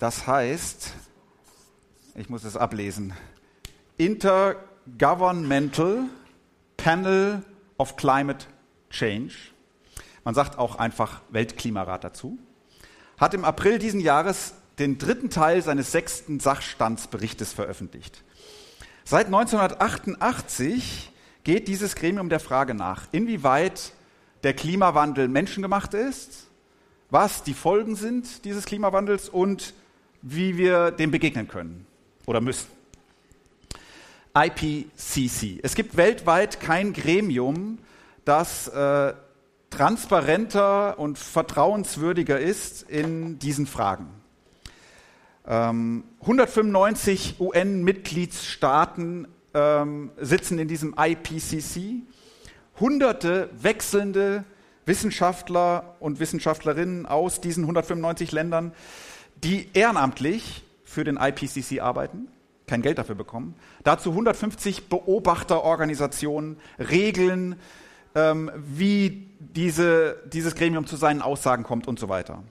das heißt, ich muss es ablesen, Intergovernmental Panel of Climate Change, man sagt auch einfach Weltklimarat dazu, hat im April diesen Jahres den dritten Teil seines sechsten Sachstandsberichtes veröffentlicht. Seit 1988 geht dieses Gremium der Frage nach, inwieweit der Klimawandel menschengemacht ist, was die Folgen sind dieses Klimawandels und wie wir dem begegnen können oder müssen. IPCC. Es gibt weltweit kein Gremium, das äh, transparenter und vertrauenswürdiger ist in diesen Fragen. Ähm, 195 UN-Mitgliedstaaten ähm, sitzen in diesem IPCC. Hunderte wechselnde Wissenschaftler und Wissenschaftlerinnen aus diesen 195 Ländern die ehrenamtlich für den IPCC arbeiten, kein Geld dafür bekommen. Dazu 150 Beobachterorganisationen, Regeln, ähm, wie diese, dieses Gremium zu seinen Aussagen kommt und so weiter.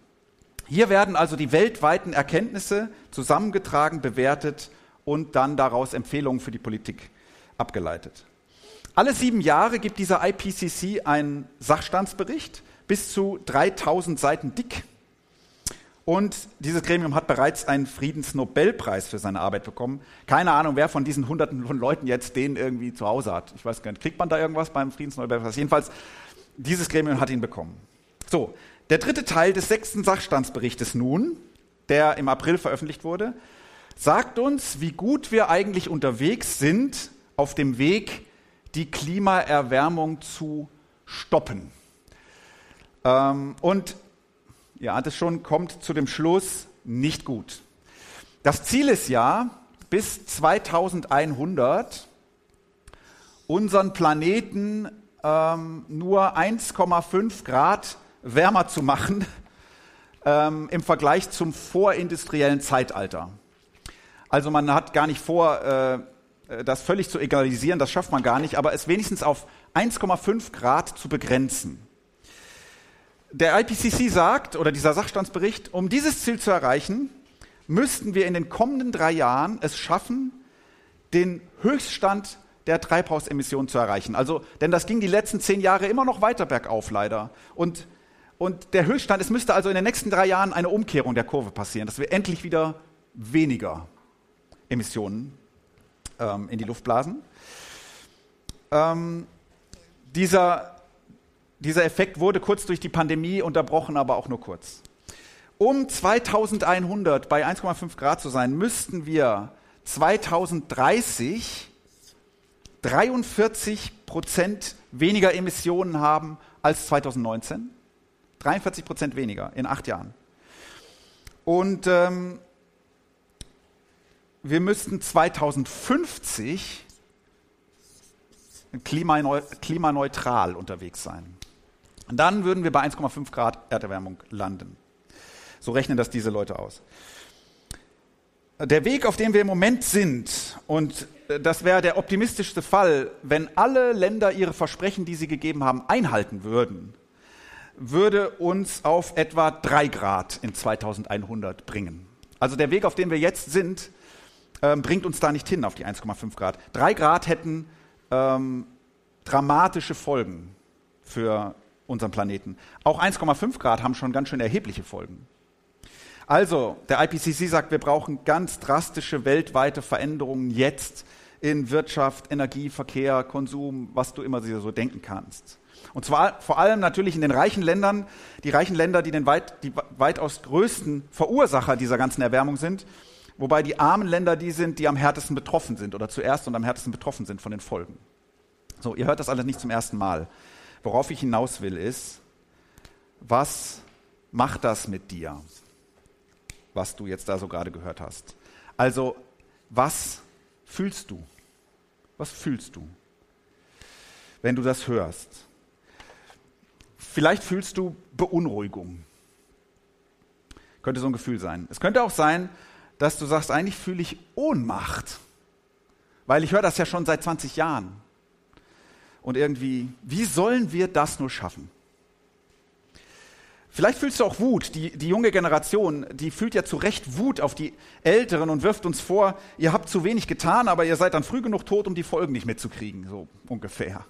Hier werden also die weltweiten Erkenntnisse zusammengetragen, bewertet und dann daraus Empfehlungen für die Politik abgeleitet. Alle sieben Jahre gibt dieser IPCC einen Sachstandsbericht, bis zu 3000 Seiten dick, und dieses Gremium hat bereits einen Friedensnobelpreis für seine Arbeit bekommen. Keine Ahnung, wer von diesen Hunderten von Leuten jetzt den irgendwie zu Hause hat. Ich weiß gar nicht, kriegt man da irgendwas beim Friedensnobelpreis? Jedenfalls, dieses Gremium hat ihn bekommen. So, der dritte Teil des sechsten Sachstandsberichtes nun, der im April veröffentlicht wurde, sagt uns, wie gut wir eigentlich unterwegs sind auf dem Weg, die Klimaerwärmung zu stoppen. Ähm, und ihr ahnt es schon, kommt zu dem Schluss, nicht gut. Das Ziel ist ja, bis 2100 unseren Planeten ähm, nur 1,5 Grad wärmer zu machen ähm, im Vergleich zum vorindustriellen Zeitalter. Also man hat gar nicht vor, äh, das völlig zu egalisieren, das schafft man gar nicht, aber es wenigstens auf 1,5 Grad zu begrenzen. Der IPCC sagt, oder dieser Sachstandsbericht, um dieses Ziel zu erreichen, müssten wir in den kommenden drei Jahren es schaffen, den Höchststand der Treibhausemissionen zu erreichen. Also, denn das ging die letzten zehn Jahre immer noch weiter bergauf, leider. Und, und der Höchststand, es müsste also in den nächsten drei Jahren eine Umkehrung der Kurve passieren, dass wir endlich wieder weniger Emissionen ähm, in die Luft blasen. Ähm, dieser dieser Effekt wurde kurz durch die Pandemie unterbrochen, aber auch nur kurz. Um 2100 bei 1,5 Grad zu sein, müssten wir 2030 43 Prozent weniger Emissionen haben als 2019. 43 Prozent weniger in acht Jahren. Und ähm, wir müssten 2050 klimaneutral unterwegs sein. Dann würden wir bei 1,5 Grad Erderwärmung landen. So rechnen das diese Leute aus. Der Weg, auf dem wir im Moment sind, und das wäre der optimistischste Fall, wenn alle Länder ihre Versprechen, die sie gegeben haben, einhalten würden, würde uns auf etwa 3 Grad in 2100 bringen. Also der Weg, auf dem wir jetzt sind, ähm, bringt uns da nicht hin auf die 1,5 Grad. 3 Grad hätten ähm, dramatische Folgen für unserem Planeten. Auch 1,5 Grad haben schon ganz schön erhebliche Folgen. Also, der IPCC sagt, wir brauchen ganz drastische weltweite Veränderungen jetzt in Wirtschaft, Energie, Verkehr, Konsum, was du immer so denken kannst. Und zwar vor allem natürlich in den reichen Ländern, die reichen Länder, die den weit, die weitaus größten Verursacher dieser ganzen Erwärmung sind, wobei die armen Länder die sind, die am härtesten betroffen sind oder zuerst und am härtesten betroffen sind von den Folgen. So, ihr hört das alles nicht zum ersten Mal. Worauf ich hinaus will, ist, was macht das mit dir? was du jetzt da so gerade gehört hast. Also, was fühlst du? Was fühlst du, wenn du das hörst? Vielleicht fühlst du Beunruhigung. Könnte so ein Gefühl sein. Es könnte auch sein, dass du sagst, eigentlich fühle ich Ohnmacht, weil ich höre das ja schon seit 20 Jahren. Und irgendwie, wie sollen wir das nur schaffen? Vielleicht fühlst du auch Wut. Die, die junge Generation, die fühlt ja zu Recht Wut auf die Älteren und wirft uns vor, ihr habt zu wenig getan, aber ihr seid dann früh genug tot, um die Folgen nicht mitzukriegen, so ungefähr.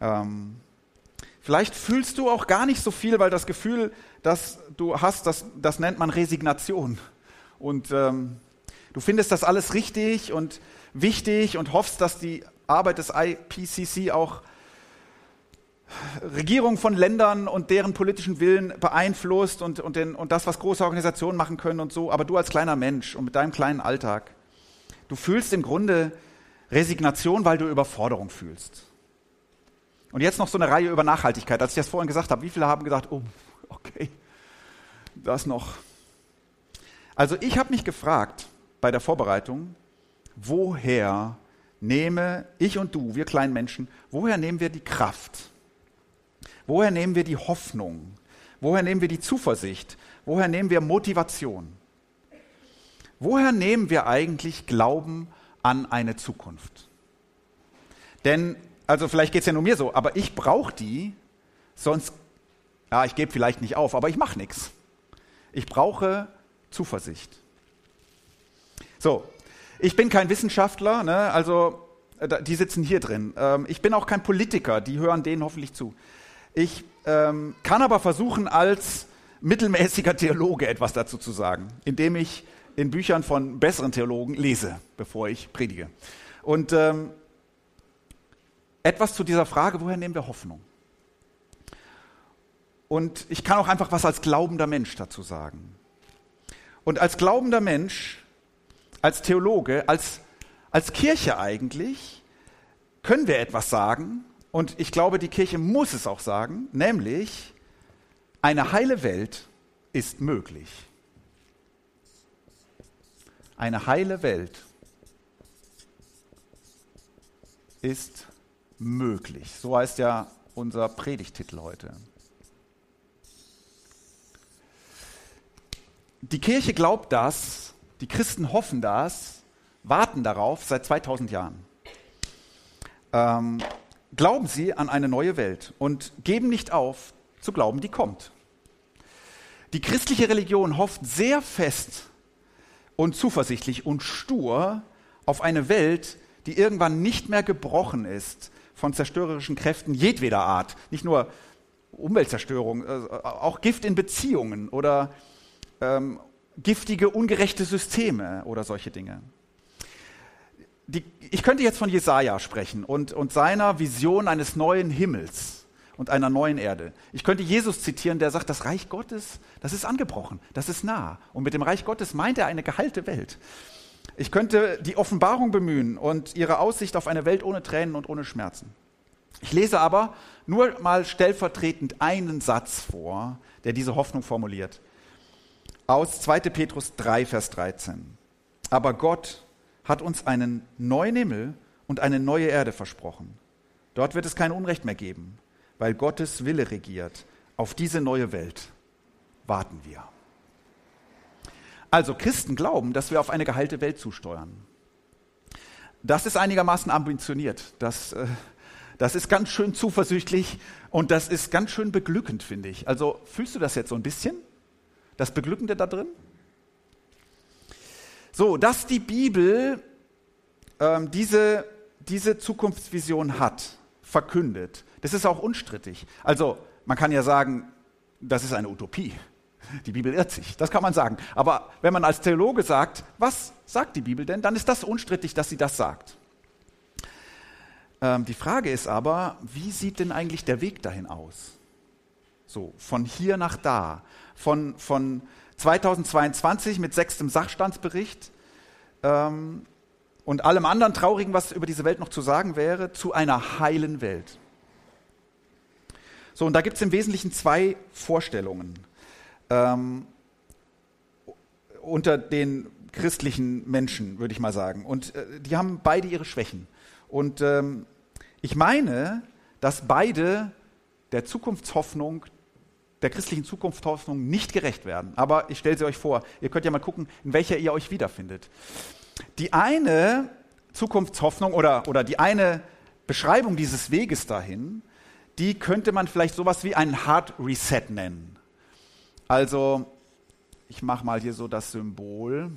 Ähm, vielleicht fühlst du auch gar nicht so viel, weil das Gefühl, das du hast, das, das nennt man Resignation. Und ähm, du findest das alles richtig und wichtig und hoffst, dass die Arbeit des IPCC auch Regierungen von Ländern und deren politischen Willen beeinflusst und, und, den, und das, was große Organisationen machen können und so. Aber du als kleiner Mensch und mit deinem kleinen Alltag, du fühlst im Grunde Resignation, weil du Überforderung fühlst. Und jetzt noch so eine Reihe über Nachhaltigkeit. Als ich das vorhin gesagt habe, wie viele haben gesagt, oh, okay, das noch. Also ich habe mich gefragt bei der Vorbereitung, woher nehme ich und du, wir kleinen Menschen, woher nehmen wir die Kraft? Woher nehmen wir die Hoffnung? Woher nehmen wir die Zuversicht? Woher nehmen wir Motivation? Woher nehmen wir eigentlich Glauben an eine Zukunft? Denn, also vielleicht geht es ja nur mir so, aber ich brauche die, sonst, ja, ich gebe vielleicht nicht auf, aber ich mache nichts. Ich brauche Zuversicht. So, ich bin kein Wissenschaftler, ne? also äh, die sitzen hier drin. Ähm, ich bin auch kein Politiker, die hören denen hoffentlich zu. Ich ähm, kann aber versuchen, als mittelmäßiger Theologe etwas dazu zu sagen, indem ich in Büchern von besseren Theologen lese, bevor ich predige. Und ähm, etwas zu dieser Frage, woher nehmen wir Hoffnung? Und ich kann auch einfach was als glaubender Mensch dazu sagen. Und als glaubender Mensch, als Theologe, als, als Kirche eigentlich, können wir etwas sagen, und ich glaube, die Kirche muss es auch sagen, nämlich eine heile Welt ist möglich. Eine heile Welt ist möglich. So heißt ja unser Predigtitel heute. Die Kirche glaubt das, die Christen hoffen das, warten darauf seit 2000 Jahren. Ähm, glauben sie an eine neue Welt und geben nicht auf zu glauben, die kommt. Die christliche Religion hofft sehr fest und zuversichtlich und stur auf eine Welt, die irgendwann nicht mehr gebrochen ist von zerstörerischen Kräften jedweder Art. Nicht nur Umweltzerstörung, äh, auch Gift in Beziehungen oder ähm, giftige, ungerechte Systeme oder solche Dinge die, ich könnte jetzt von Jesaja sprechen und, und seiner Vision eines neuen Himmels und einer neuen Erde. Ich könnte Jesus zitieren, der sagt, das Reich Gottes, das ist angebrochen, das ist nah. Und mit dem Reich Gottes meint er eine geheilte Welt. Ich könnte die Offenbarung bemühen und ihre Aussicht auf eine Welt ohne Tränen und ohne Schmerzen. Ich lese aber nur mal stellvertretend einen Satz vor, der diese Hoffnung formuliert. Aus 2. Petrus 3, Vers 13. Aber Gott hat uns einen neuen Himmel und eine neue Erde versprochen. Dort wird es kein Unrecht mehr geben, weil Gottes Wille regiert. Auf diese neue Welt warten wir. Also Christen glauben, dass wir auf eine geheilte Welt zusteuern. Das ist einigermaßen ambitioniert. Das, äh, das ist ganz schön zuversichtlich und das ist ganz schön beglückend, finde ich. Also fühlst du das jetzt so ein bisschen? Das Beglückende da drin? So, dass die Bibel ähm, diese, diese Zukunftsvision hat, verkündet, das ist auch unstrittig. Also man kann ja sagen, das ist eine Utopie. Die Bibel irrt sich, das kann man sagen. Aber wenn man als Theologe sagt, was sagt die Bibel denn, dann ist das unstrittig, dass sie das sagt. Ähm, die Frage ist aber, wie sieht denn eigentlich der Weg dahin aus? So, von hier nach da, von, von 2022 mit sechstem Sachstandsbericht ähm, und allem anderen Traurigen, was über diese Welt noch zu sagen wäre, zu einer heilen Welt. So, und da gibt es im Wesentlichen zwei Vorstellungen. Ähm, unter den christlichen Menschen, würde ich mal sagen. Und äh, die haben beide ihre Schwächen. Und ähm, ich meine, dass beide der Zukunftshoffnung, der christlichen Zukunftshoffnung nicht gerecht werden. Aber ich stelle sie euch vor, ihr könnt ja mal gucken, in welcher ihr euch wiederfindet. Die eine Zukunftshoffnung oder, oder die eine Beschreibung dieses Weges dahin, die könnte man vielleicht sowas wie einen Hard Reset nennen. Also, ich mache mal hier so das Symbol.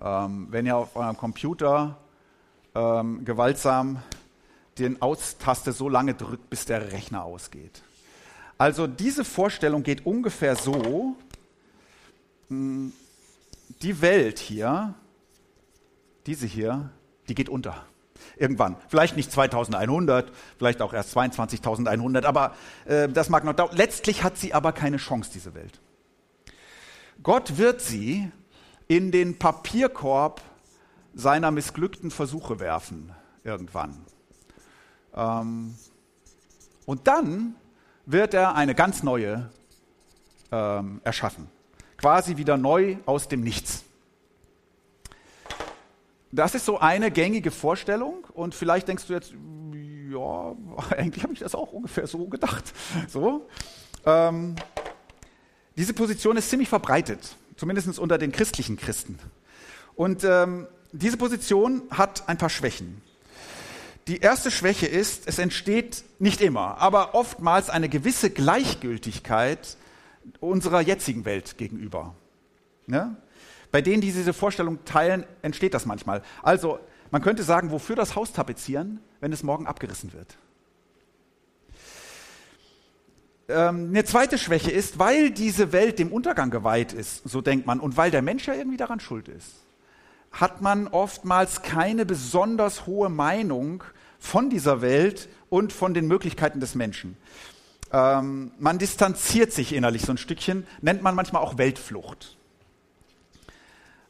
Ähm, wenn ihr auf eurem Computer ähm, gewaltsam den Aus-Taste so lange drückt, bis der Rechner ausgeht. Also diese Vorstellung geht ungefähr so, hm, die Welt hier, diese hier, die geht unter. Irgendwann. Vielleicht nicht 2100, vielleicht auch erst 22.100, aber äh, das mag noch dauern. Letztlich hat sie aber keine Chance, diese Welt. Gott wird sie in den Papierkorb seiner missglückten Versuche werfen, irgendwann. Ähm, und dann wird er eine ganz neue ähm, erschaffen. Quasi wieder neu aus dem Nichts. Das ist so eine gängige Vorstellung und vielleicht denkst du jetzt, ja, eigentlich habe ich das auch ungefähr so gedacht. So. Ähm, diese Position ist ziemlich verbreitet, zumindest unter den christlichen Christen. Und ähm, diese Position hat ein paar Schwächen. Die erste Schwäche ist, es entsteht nicht immer, aber oftmals eine gewisse Gleichgültigkeit unserer jetzigen Welt gegenüber. Ja? Bei denen, die diese Vorstellung teilen, entsteht das manchmal. Also, man könnte sagen, wofür das Haus tapezieren, wenn es morgen abgerissen wird? Ähm, eine zweite Schwäche ist, weil diese Welt dem Untergang geweiht ist, so denkt man, und weil der Mensch ja irgendwie daran schuld ist hat man oftmals keine besonders hohe Meinung von dieser Welt und von den Möglichkeiten des Menschen. Ähm, man distanziert sich innerlich so ein Stückchen, nennt man manchmal auch Weltflucht.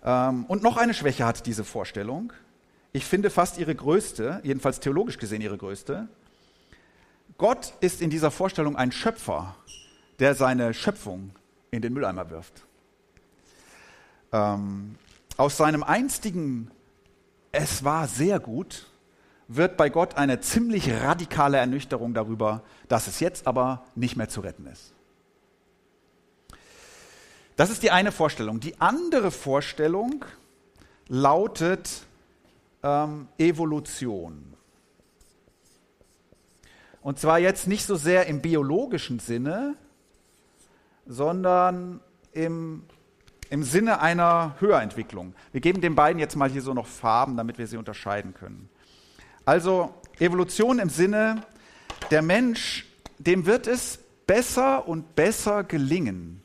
Ähm, und noch eine Schwäche hat diese Vorstellung. Ich finde fast ihre größte, jedenfalls theologisch gesehen ihre größte. Gott ist in dieser Vorstellung ein Schöpfer, der seine Schöpfung in den Mülleimer wirft. Ähm, aus seinem einstigen Es war sehr gut wird bei Gott eine ziemlich radikale Ernüchterung darüber, dass es jetzt aber nicht mehr zu retten ist. Das ist die eine Vorstellung. Die andere Vorstellung lautet ähm, Evolution. Und zwar jetzt nicht so sehr im biologischen Sinne, sondern im im Sinne einer Höherentwicklung. Wir geben den beiden jetzt mal hier so noch Farben, damit wir sie unterscheiden können. Also Evolution im Sinne, der Mensch, dem wird es besser und besser gelingen,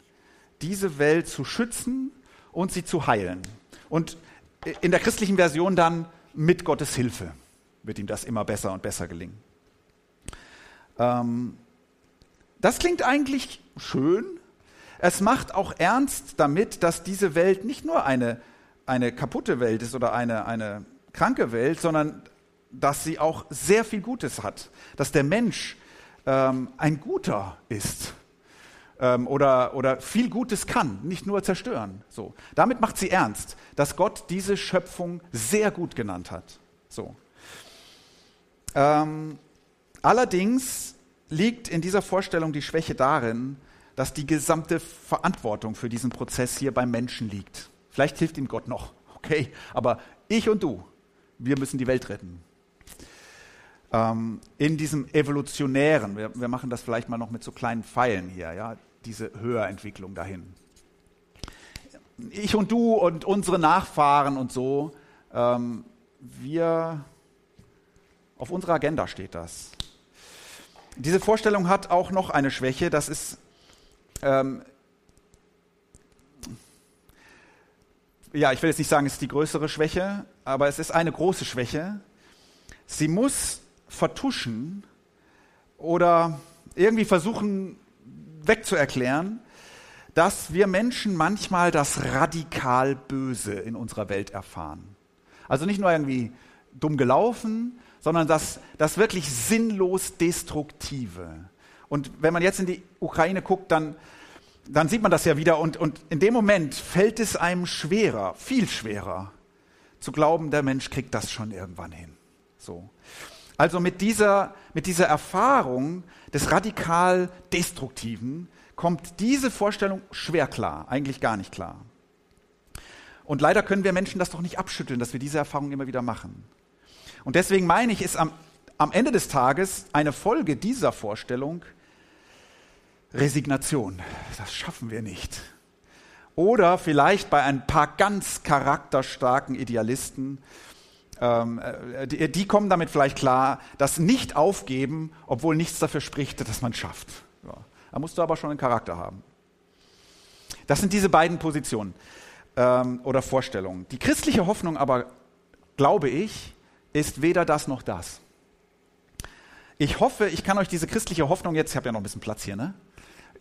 diese Welt zu schützen und sie zu heilen. Und in der christlichen Version dann mit Gottes Hilfe wird ihm das immer besser und besser gelingen. Ähm, das klingt eigentlich schön, es macht auch ernst damit, dass diese Welt nicht nur eine, eine kaputte Welt ist oder eine, eine kranke Welt, sondern dass sie auch sehr viel Gutes hat. Dass der Mensch ähm, ein Guter ist ähm, oder, oder viel Gutes kann, nicht nur zerstören. So. Damit macht sie ernst, dass Gott diese Schöpfung sehr gut genannt hat. So. Ähm, allerdings liegt in dieser Vorstellung die Schwäche darin, dass die gesamte Verantwortung für diesen Prozess hier beim Menschen liegt. Vielleicht hilft ihm Gott noch, okay, aber ich und du, wir müssen die Welt retten. Ähm, in diesem evolutionären, wir, wir, machen das vielleicht mal noch mit so kleinen Pfeilen hier, ja, diese Höherentwicklung dahin. Ich und du und unsere Nachfahren und so, ähm, wir, auf unserer Agenda steht das. Diese Vorstellung hat auch noch eine Schwäche, das ist ähm, ja, ich will jetzt nicht sagen, es ist die größere Schwäche, aber es ist eine große Schwäche. Sie muss vertuschen oder irgendwie versuchen wegzuerklären, dass wir Menschen manchmal das radikal Böse in unserer Welt erfahren. Also nicht nur irgendwie dumm gelaufen, sondern das, das wirklich sinnlos Destruktive. Und wenn man jetzt in die Ukraine guckt, dann dann sieht man das ja wieder und, und in dem Moment fällt es einem schwerer, viel schwerer, zu glauben, der Mensch kriegt das schon irgendwann hin. So. Also mit dieser, mit dieser Erfahrung des radikal Destruktiven kommt diese Vorstellung schwer klar, eigentlich gar nicht klar. Und leider können wir Menschen das doch nicht abschütteln, dass wir diese Erfahrung immer wieder machen. Und deswegen meine ich, ist am, am Ende des Tages eine Folge dieser Vorstellung Resignation. Das schaffen wir nicht. Oder vielleicht bei ein paar ganz charakterstarken Idealisten, ähm, äh, die, die, kommen damit vielleicht klar, das Nicht-Aufgeben, obwohl nichts dafür spricht, dass man es schafft. Ja. Da musst du aber schon einen Charakter haben. Das sind diese beiden Positionen ähm, oder Vorstellungen. Die christliche Hoffnung aber, glaube ich, ist weder das noch das. Ich hoffe, ich kann euch diese christliche Hoffnung jetzt, ich habe ja noch ein bisschen Platz hier, ne?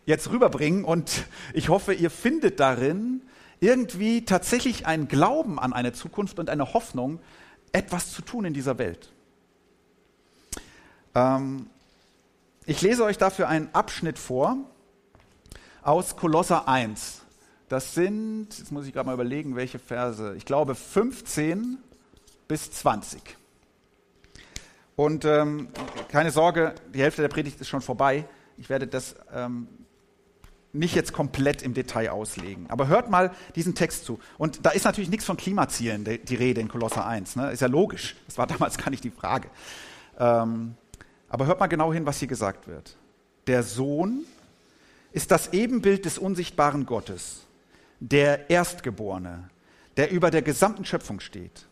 Jetzt rüberbringen und ich hoffe, ihr findet darin irgendwie tatsächlich einen Glauben an eine Zukunft und eine Hoffnung, etwas zu tun in dieser Welt. Ähm, ich lese euch dafür einen Abschnitt vor aus Kolosser 1. Das sind, jetzt muss ich gerade mal überlegen, welche Verse, ich glaube 15 bis 20. Und ähm, keine Sorge, die Hälfte der Predigt ist schon vorbei. Ich werde das ähm, nicht jetzt komplett im Detail auslegen. Aber hört mal diesen Text zu. Und da ist natürlich nichts von Klimazielen die, Rede in Kolosser 1. Ne? Ist ja logisch. Das war damals gar nicht die Frage. Ähm, aber hört mal genau hin, was hier gesagt wird. Der Sohn ist das Ebenbild des unsichtbaren Gottes, der Erstgeborene, der über der gesamten Schöpfung steht.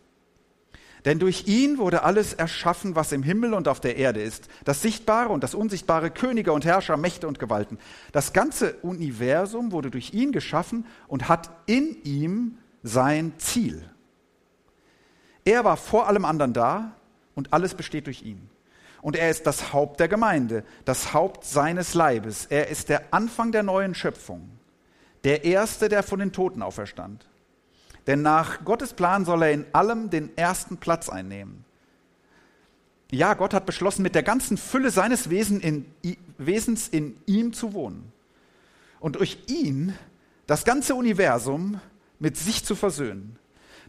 Denn durch ihn wurde alles erschaffen, was im Himmel und auf der Erde ist. Das Sichtbare und das Unsichtbare, Könige und Herrscher, Mächte und Gewalten. Das ganze Universum wurde durch ihn geschaffen und hat in ihm sein Ziel. Er war vor allem anderen da und alles besteht durch ihn. Und er ist das Haupt der Gemeinde, das Haupt seines Leibes. Er ist der Anfang der neuen Schöpfung, der Erste, der von den Toten auferstand. Denn nach Gottes Plan soll er in allem den ersten Platz einnehmen. Ja, Gott hat beschlossen, mit der ganzen Fülle seines Wesen in, Wesens in ihm zu wohnen. Und durch ihn das ganze Universum mit sich zu versöhnen.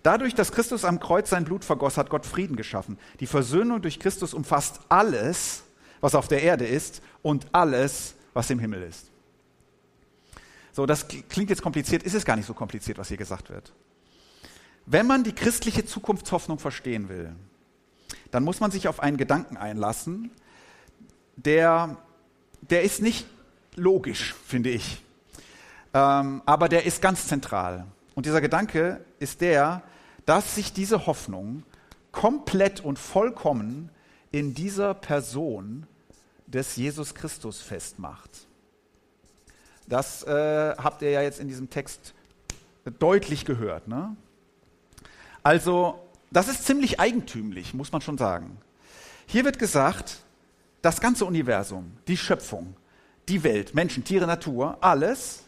Dadurch, dass Christus am Kreuz sein Blut vergoss, hat Gott Frieden geschaffen. Die Versöhnung durch Christus umfasst alles, was auf der Erde ist und alles, was im Himmel ist. So, das klingt jetzt kompliziert, ist es gar nicht so kompliziert, was hier gesagt wird. Wenn man die christliche Zukunftshoffnung verstehen will, dann muss man sich auf einen Gedanken einlassen, der, der ist nicht logisch, finde ich, ähm, aber der ist ganz zentral. Und dieser Gedanke ist der, dass sich diese Hoffnung komplett und vollkommen in dieser Person des Jesus Christus festmacht. Das äh, habt ihr ja jetzt in diesem Text deutlich gehört. Ne? Also, das ist ziemlich eigentümlich, muss man schon sagen. Hier wird gesagt, das ganze Universum, die Schöpfung, die Welt, Menschen, Tiere, Natur, alles,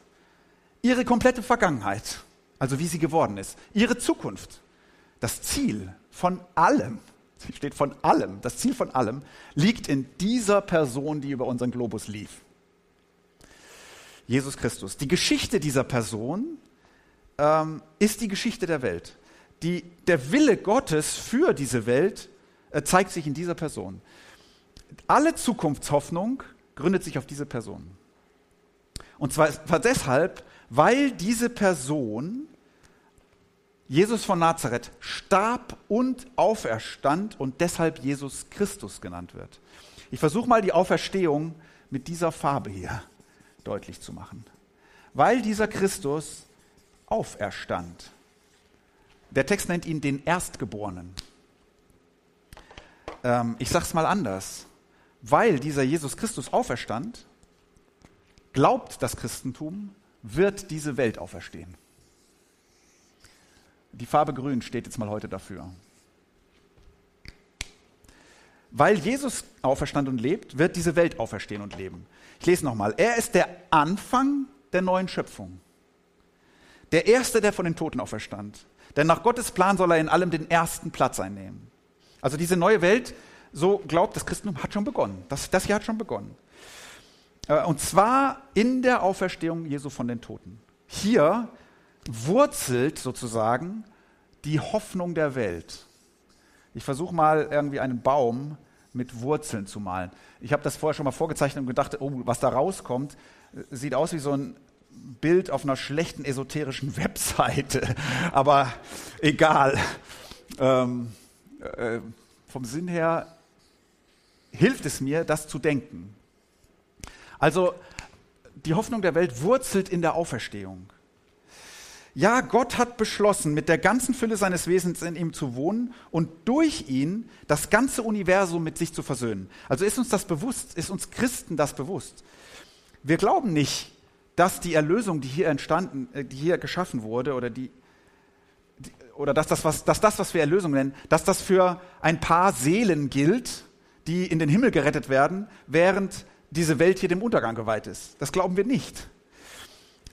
ihre komplette Vergangenheit, also wie sie geworden ist, ihre Zukunft, das Ziel von allem, steht von allem, das Ziel von allem liegt in dieser Person, die über unseren Globus lief. Jesus Christus. Die Geschichte dieser Person ähm, ist die Geschichte der Welt die, der Wille Gottes für diese Welt äh, zeigt sich in dieser Person. Alle Zukunftshoffnung gründet sich auf diese Person. Und zwar, zwar deshalb, weil diese Person, Jesus von Nazareth, starb und auferstand und deshalb Jesus Christus genannt wird. Ich versuche mal die Auferstehung mit dieser Farbe hier deutlich zu machen. Weil dieser Christus auferstand. Der Text nennt ihn den Erstgeborenen. Ähm, ich sage es mal anders. Weil dieser Jesus Christus auferstand, glaubt das Christentum, wird diese Welt auferstehen. Die Farbe grün steht jetzt mal heute dafür. Weil Jesus auferstand und lebt, wird diese Welt auferstehen und leben. Ich lese nochmal. Er ist der Anfang der neuen Schöpfung. Der Erste, der von den Toten auferstand. Denn nach Gottes Plan soll er in allem den ersten Platz einnehmen. Also diese neue Welt, so glaubt das Christentum, hat schon begonnen. Das, das hier hat schon begonnen. Äh, und zwar in der Auferstehung Jesu von den Toten. Hier wurzelt sozusagen die Hoffnung der Welt. Ich versuche mal irgendwie einen Baum mit Wurzeln zu malen. Ich habe das vorher schon mal vorgezeichnet und gedacht, oh, was da rauskommt, sieht aus wie so ein Bild auf einer schlechten esoterischen Webseite. Aber egal. Ähm, äh, vom Sinn her hilft es mir, das zu denken. Also die Hoffnung der Welt wurzelt in der Auferstehung. Ja, Gott hat beschlossen, mit der ganzen Fülle seines Wesens in ihm zu wohnen und durch ihn das ganze Universum mit sich zu versöhnen. Also ist uns das bewusst, ist uns Christen das bewusst. Wir glauben nicht, dass die Erlösung, die hier entstanden, äh, die hier geschaffen wurde, oder die, oder dass das, was, dass das, was wir Erlösung nennen, dass das für ein paar Seelen gilt, die in den Himmel gerettet werden, während diese Welt hier dem Untergang geweiht ist. Das glauben wir nicht.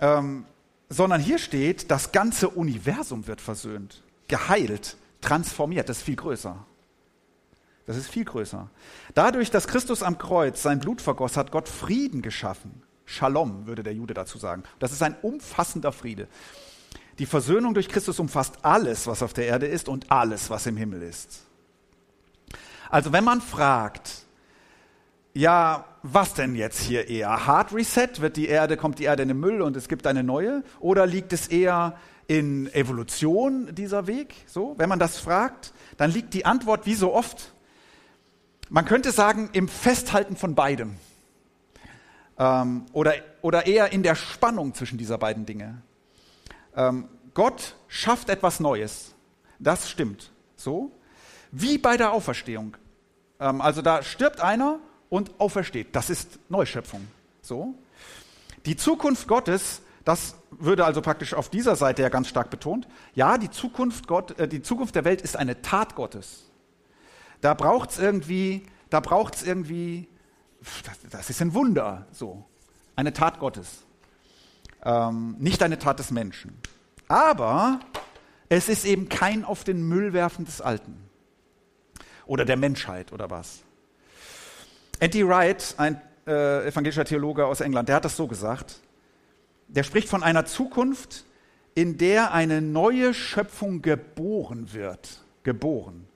Ähm, sondern hier steht, das ganze Universum wird versöhnt, geheilt, transformiert. Das ist viel größer. Das ist viel größer. Dadurch, dass Christus am Kreuz sein Blut vergoss, hat Gott Frieden geschaffen. Shalom würde der Jude dazu sagen. Das ist ein umfassender Friede. Die Versöhnung durch Christus umfasst alles, was auf der Erde ist und alles, was im Himmel ist. Also wenn man fragt, ja, was denn jetzt hier eher? Hard Reset? Wird die Erde, kommt die Erde in den Müll und es gibt eine neue? Oder liegt es eher in Evolution, dieser Weg? So, wenn man das fragt, dann liegt die Antwort wie so oft, man könnte sagen, im Festhalten von beidem. Ähm, oder, oder eher in der Spannung zwischen dieser beiden Dinge. Ähm, Gott schafft etwas Neues. Das stimmt. So. Wie bei der Auferstehung. Ähm, also da stirbt einer und aufersteht. Das ist Neuschöpfung. So. Die Zukunft Gottes, das würde also praktisch auf dieser Seite ja ganz stark betont. Ja, die Zukunft, Gott, äh, die Zukunft der Welt ist eine Tat Gottes. Da braucht es irgendwie, da braucht es irgendwie, das, das, ist ein Wunder, so. Eine Tat Gottes. Ähm, nicht eine Tat des Menschen. Aber es ist eben kein auf den Müll werfen des Alten. Oder der Menschheit oder was. Andy Wright, ein äh, evangelischer Theologe aus England, der hat das so gesagt. Der spricht von einer Zukunft, in der eine neue Schöpfung geboren wird. Geboren.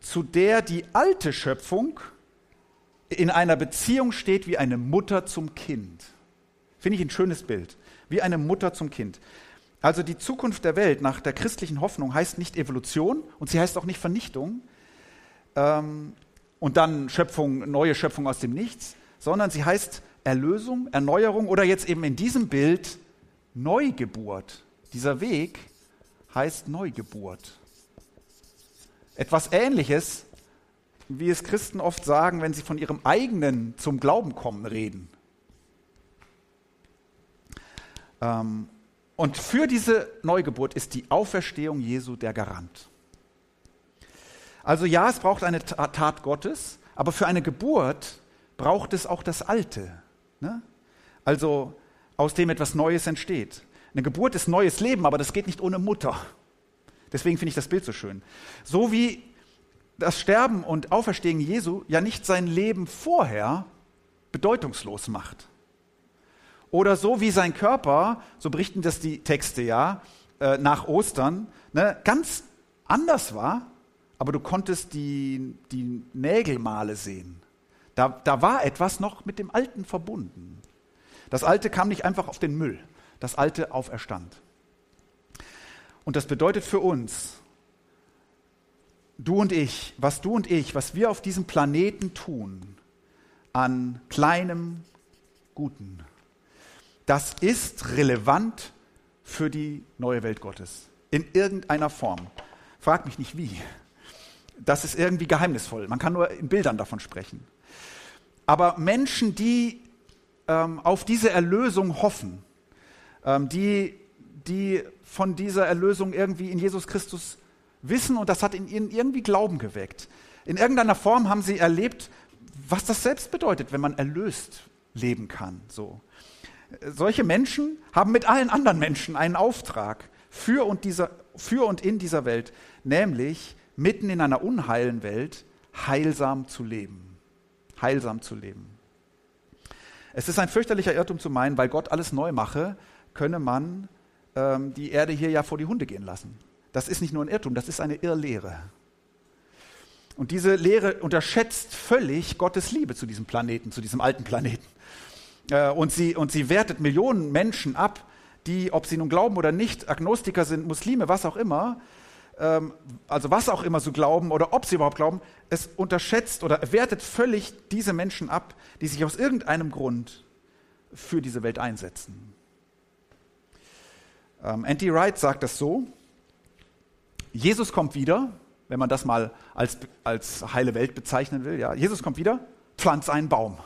Zu der die alte Schöpfung in einer Beziehung steht wie eine Mutter zum Kind. Finde ich ein schönes Bild. Wie eine Mutter zum Kind. Also die Zukunft der Welt nach der christlichen Hoffnung heißt nicht Evolution und sie heißt auch nicht Vernichtung, ähm, und dann Schöpfung, neue Schöpfung aus dem Nichts, sondern sie heißt Erlösung, Erneuerung oder jetzt eben in diesem Bild Neugeburt. Dieser Weg heißt Neugeburt. Etwas Ähnliches, wie es Christen oft sagen, wenn sie von ihrem eigenen zum Glauben kommen reden. Ähm, und für diese Neugeburt ist die Auferstehung Jesu der Garant. Also ja, es braucht eine Tat Gottes, aber für eine Geburt braucht es auch das Alte. Ne? Also aus dem etwas Neues entsteht. Eine Geburt ist neues Leben, aber das geht nicht ohne Mutter. Deswegen finde ich das Bild so schön. So wie das Sterben und Auferstehen Jesu ja nicht sein Leben vorher bedeutungslos macht. Oder so wie sein Körper, so berichten das die Texte ja, äh, nach Ostern, ne, ganz anders war, aber du konntest die, die Nägelmale sehen. Da, da war etwas noch mit dem Alten verbunden. Das Alte kam nicht einfach auf den Müll, das Alte auferstand. Und das bedeutet für uns, du und ich, was du und ich, was wir auf diesem Planeten tun, an kleinem Guten, das ist relevant für die neue Welt Gottes. In irgendeiner Form. Frag mich nicht wie das ist irgendwie geheimnisvoll. Man kann nur in Bildern davon sprechen. Aber Menschen, die ähm, auf diese Erlösung hoffen, ähm, die, die von dieser Erlösung irgendwie in Jesus Christus wissen und das hat in ihnen irgendwie Glauben geweckt. In irgendeiner Form haben sie erlebt, was das selbst bedeutet, wenn man erlöst leben kann. So. Solche Menschen haben mit allen anderen Menschen einen Auftrag für und, dieser, für und in dieser Welt, nämlich mitten in einer unheilen Welt heilsam zu leben. Heilsam zu leben. Es ist ein fürchterlicher Irrtum zu meinen, weil Gott alles neu mache, könne man ähm, die Erde hier ja vor die Hunde gehen lassen. Das ist nicht nur ein Irrtum, das ist eine Irrlehre. Und diese Lehre unterschätzt völlig Gottes Liebe zu diesem Planeten, zu diesem alten Planeten. Äh, und, sie, und sie wertet Millionen Menschen ab, die, ob sie nun glauben oder nicht, Agnostiker sind, Muslime, was auch immer, ähm, also was auch immer so glauben oder ob sie überhaupt glauben, es unterschätzt oder wertet völlig diese Menschen ab, die sich aus irgendeinem Grund für diese Welt einsetzen. Ähm, Andy Wright sagt das so, Jesus kommt wieder, wenn man das mal als, als heile Welt bezeichnen will. Ja, Jesus kommt wieder, pflanz einen Baum.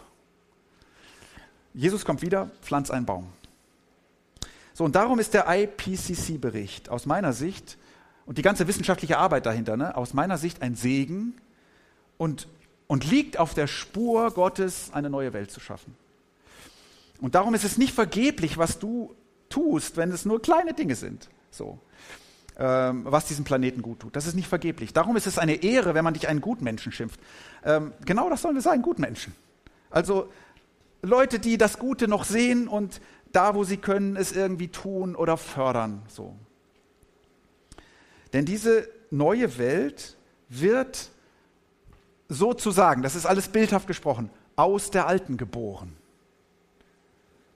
Jesus kommt wieder, pflanz einen Baum. So, und darum ist der IPCC-Bericht aus meiner Sicht und die ganze wissenschaftliche Arbeit dahinter, ne, aus meiner Sicht ein Segen und, und liegt auf der Spur Gottes, eine neue Welt zu schaffen. Und darum ist es nicht vergeblich, was du tust, wenn es nur kleine Dinge sind. So was diesem Planeten gut tut. Das ist nicht vergeblich. Darum ist es eine Ehre, wenn man dich einen Gutmenschen schimpft. Ähm, genau das sollen wir sein, Gutmenschen. Also Leute, die das Gute noch sehen und da, wo sie können, es irgendwie tun oder fördern. So. Denn diese neue Welt wird sozusagen, das ist alles bildhaft gesprochen, aus der alten geboren.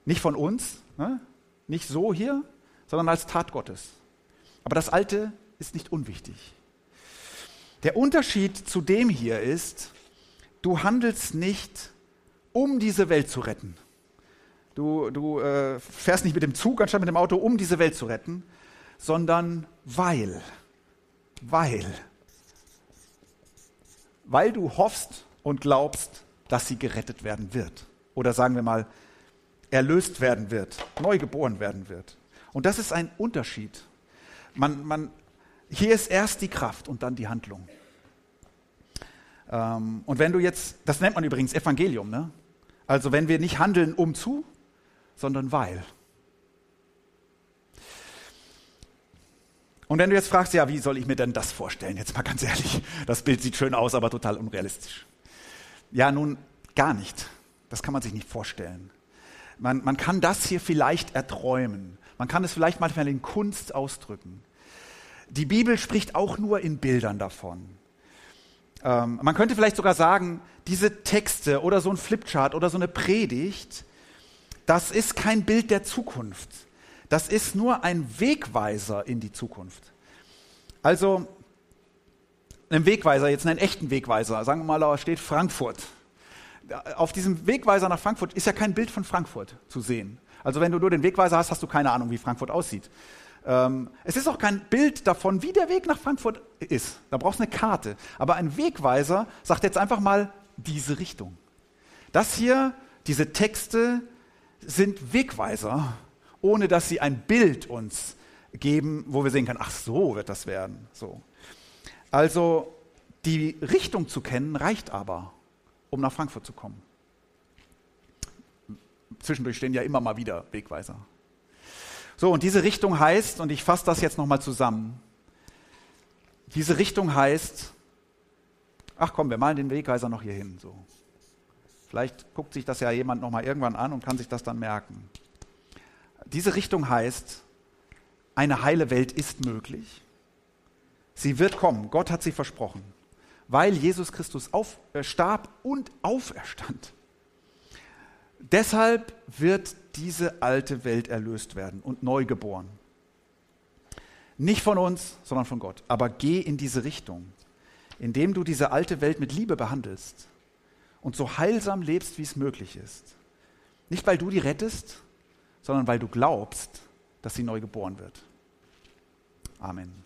Nicht von uns, ne? nicht so hier, sondern als Tat Gottes. Aber das Alte ist nicht unwichtig. Der Unterschied zu dem hier ist, du handelst nicht, um diese Welt zu retten. Du, du äh, fährst nicht mit dem Zug anstatt mit dem Auto, um diese Welt zu retten, sondern weil, weil, weil du hoffst und glaubst, dass sie gerettet werden wird. Oder sagen wir mal, erlöst werden wird, neu geboren werden wird. Und das ist ein Unterschied man, man, hier ist erst die Kraft und dann die Handlung. Ähm, und wenn du jetzt, das nennt man übrigens Evangelium, ne? Also wenn wir nicht handeln um zu, sondern weil. Und wenn du jetzt fragst, ja, wie soll ich mir denn das vorstellen? Jetzt mal ganz ehrlich, das Bild sieht schön aus, aber total unrealistisch. Ja, nun gar nicht. Das kann man sich nicht vorstellen. Man, man kann das hier vielleicht erträumen. Man kann es vielleicht manchmal in Kunst ausdrücken. Die Bibel spricht auch nur in Bildern davon. Ähm, man könnte vielleicht sogar sagen, diese Texte oder so ein Flipchart oder so eine Predigt, das ist kein Bild der Zukunft. Das ist nur ein Wegweiser in die Zukunft. Also, ein Wegweiser, jetzt einen echten Wegweiser, sagen wir mal, da steht Frankfurt. Auf diesem Wegweiser nach Frankfurt ist ja kein Bild von Frankfurt zu sehen. Also wenn du nur den Wegweiser hast, hast du keine Ahnung, wie Frankfurt aussieht. Ähm, es ist auch kein Bild davon, wie der Weg nach Frankfurt ist. Da brauchst du eine Karte. Aber ein Wegweiser sagt jetzt einfach mal diese Richtung. Das hier, diese Texte sind Wegweiser, ohne dass sie ein Bild uns geben, wo wir sehen können, ach so wird das werden. So. Also die Richtung zu kennen reicht aber, um nach Frankfurt zu kommen. Zwischendurch stehen ja immer mal wieder Wegweiser. So, und diese Richtung heißt, und ich fasse das jetzt nochmal zusammen, diese Richtung heißt, ach komm, wir malen den Wegweiser noch hier hin. So. Vielleicht guckt sich das ja jemand nochmal irgendwann an und kann sich das dann merken. Diese Richtung heißt, eine heile Welt ist möglich. Sie wird kommen. Gott hat sie versprochen, weil Jesus Christus auf, äh, starb und auferstand. Deshalb wird diese alte Welt erlöst werden und neu geboren. Nicht von uns, sondern von Gott. Aber geh in diese Richtung, indem du diese alte Welt mit Liebe behandelst und so heilsam lebst, wie es möglich ist. Nicht, weil du die rettest, sondern weil du glaubst, dass sie neu geboren wird. Amen.